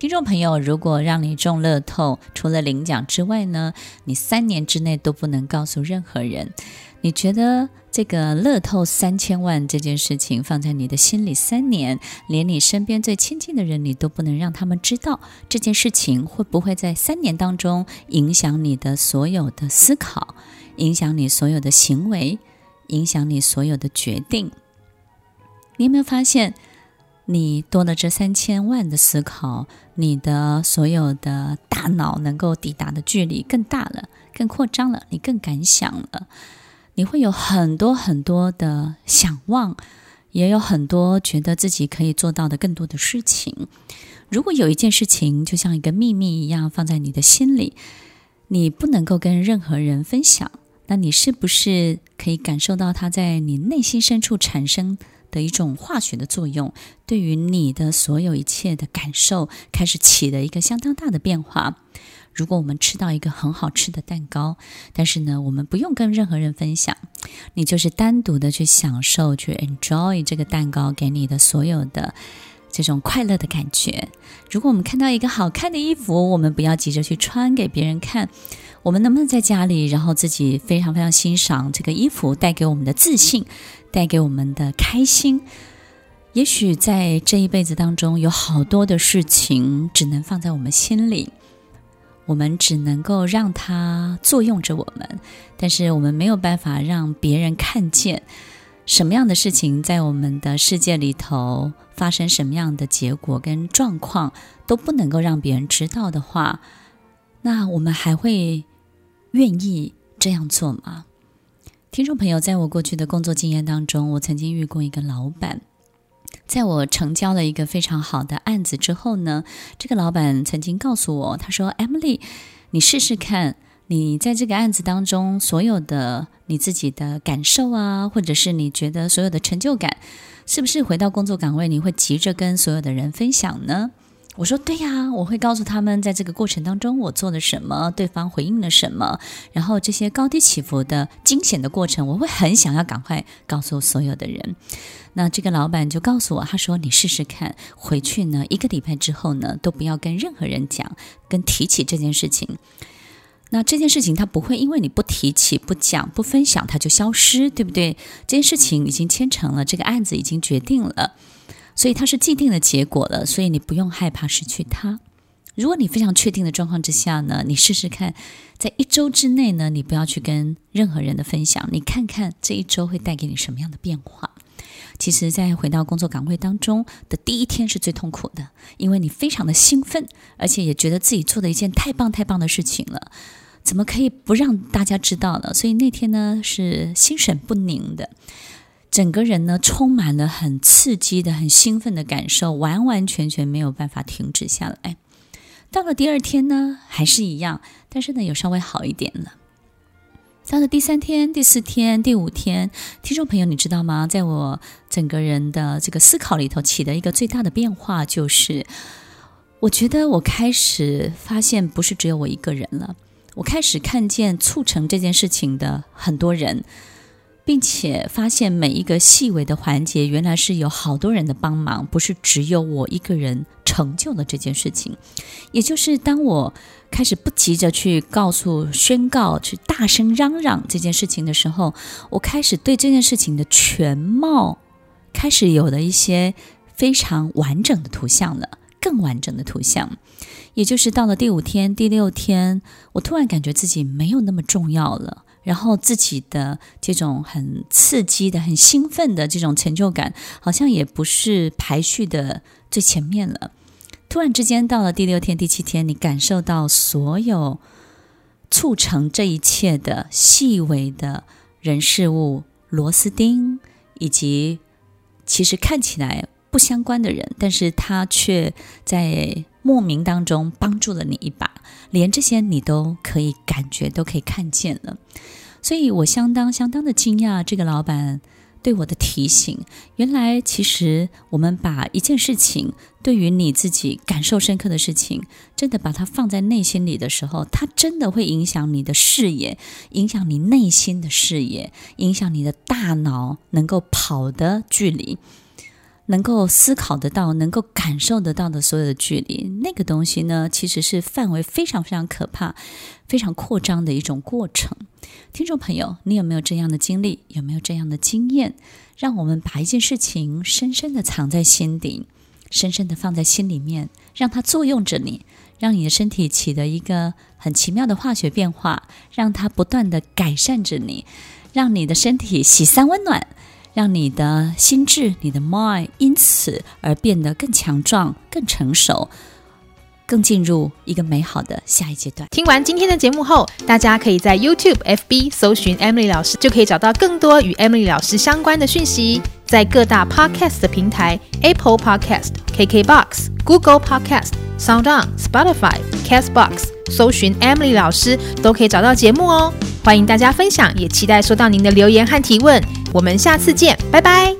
听众朋友，如果让你中乐透，除了领奖之外呢，你三年之内都不能告诉任何人。你觉得这个乐透三千万这件事情放在你的心里三年，连你身边最亲近的人，你都不能让他们知道这件事情，会不会在三年当中影响你的所有的思考？影响你所有的行为，影响你所有的决定。你有没有发现，你多了这三千万的思考，你的所有的大脑能够抵达的距离更大了，更扩张了，你更敢想了。你会有很多很多的想望，也有很多觉得自己可以做到的更多的事情。如果有一件事情就像一个秘密一样放在你的心里，你不能够跟任何人分享。那你是不是可以感受到它在你内心深处产生的一种化学的作用？对于你的所有一切的感受，开始起了一个相当大的变化。如果我们吃到一个很好吃的蛋糕，但是呢，我们不用跟任何人分享，你就是单独的去享受、去 enjoy 这个蛋糕给你的所有的这种快乐的感觉。如果我们看到一个好看的衣服，我们不要急着去穿给别人看。我们能不能在家里，然后自己非常非常欣赏这个衣服带给我们的自信，带给我们的开心？也许在这一辈子当中，有好多的事情只能放在我们心里，我们只能够让它作用着我们，但是我们没有办法让别人看见什么样的事情在我们的世界里头发生，什么样的结果跟状况都不能够让别人知道的话，那我们还会愿意这样做吗？听众朋友，在我过去的工作经验当中，我曾经遇过一个老板，在我成交了一个非常好的案子之后呢，这个老板曾经告诉我，他说：“Emily，你试试看，你在这个案子当中所有的你自己的感受啊，或者是你觉得所有的成就感，是不是回到工作岗位你会急着跟所有的人分享呢？”我说对呀，我会告诉他们，在这个过程当中我做了什么，对方回应了什么，然后这些高低起伏的惊险的过程，我会很想要赶快告诉所有的人。那这个老板就告诉我，他说：“你试试看，回去呢，一个礼拜之后呢，都不要跟任何人讲，跟提起这件事情。那这件事情他不会因为你不提起、不讲、不分享，它就消失，对不对？这件事情已经签成了，这个案子已经决定了。”所以它是既定的结果了，所以你不用害怕失去它。如果你非常确定的状况之下呢，你试试看，在一周之内呢，你不要去跟任何人的分享，你看看这一周会带给你什么样的变化。其实，在回到工作岗位当中的第一天是最痛苦的，因为你非常的兴奋，而且也觉得自己做了一件太棒太棒的事情了，怎么可以不让大家知道呢？所以那天呢，是心神不宁的。整个人呢，充满了很刺激的、很兴奋的感受，完完全全没有办法停止下来。到了第二天呢，还是一样，但是呢，有稍微好一点了。到了第三天、第四天、第五天，听众朋友，你知道吗？在我整个人的这个思考里头，起的一个最大的变化，就是我觉得我开始发现，不是只有我一个人了，我开始看见促成这件事情的很多人。并且发现每一个细微的环节，原来是有好多人的帮忙，不是只有我一个人成就了这件事情。也就是当我开始不急着去告诉、宣告、去大声嚷嚷这件事情的时候，我开始对这件事情的全貌开始有了一些非常完整的图像了，更完整的图像。也就是到了第五天、第六天，我突然感觉自己没有那么重要了。然后自己的这种很刺激的、很兴奋的这种成就感，好像也不是排序的最前面了。突然之间，到了第六天、第七天，你感受到所有促成这一切的细微的人事物，螺丝钉，以及其实看起来不相关的人，但是他却在莫名当中帮助了你一把，连这些你都可以感觉，都可以看见了。所以我相当相当的惊讶，这个老板。对我的提醒，原来其实我们把一件事情，对于你自己感受深刻的事情，真的把它放在内心里的时候，它真的会影响你的视野，影响你内心的视野，影响你的大脑能够跑的距离，能够思考得到、能够感受得到的所有的距离。那个东西呢，其实是范围非常非常可怕、非常扩张的一种过程。听众朋友，你有没有这样的经历？有没有这样的经验？让我们把一件事情深深的藏在心底，深深的放在心里面，让它作用着你，让你的身体起的一个很奇妙的化学变化，让它不断的改善着你，让你的身体喜三温暖，让你的心智、你的 mind 因此而变得更强壮、更成熟。更进入一个美好的下一阶段。听完今天的节目后，大家可以在 YouTube、FB 搜寻 Emily 老师，就可以找到更多与 Emily 老师相关的讯息。在各大 Podcast 的平台，Apple Podcast、KKBox、Google Podcast、SoundOn、Spotify、Castbox 搜寻 Emily 老师，都可以找到节目哦。欢迎大家分享，也期待收到您的留言和提问。我们下次见，拜拜。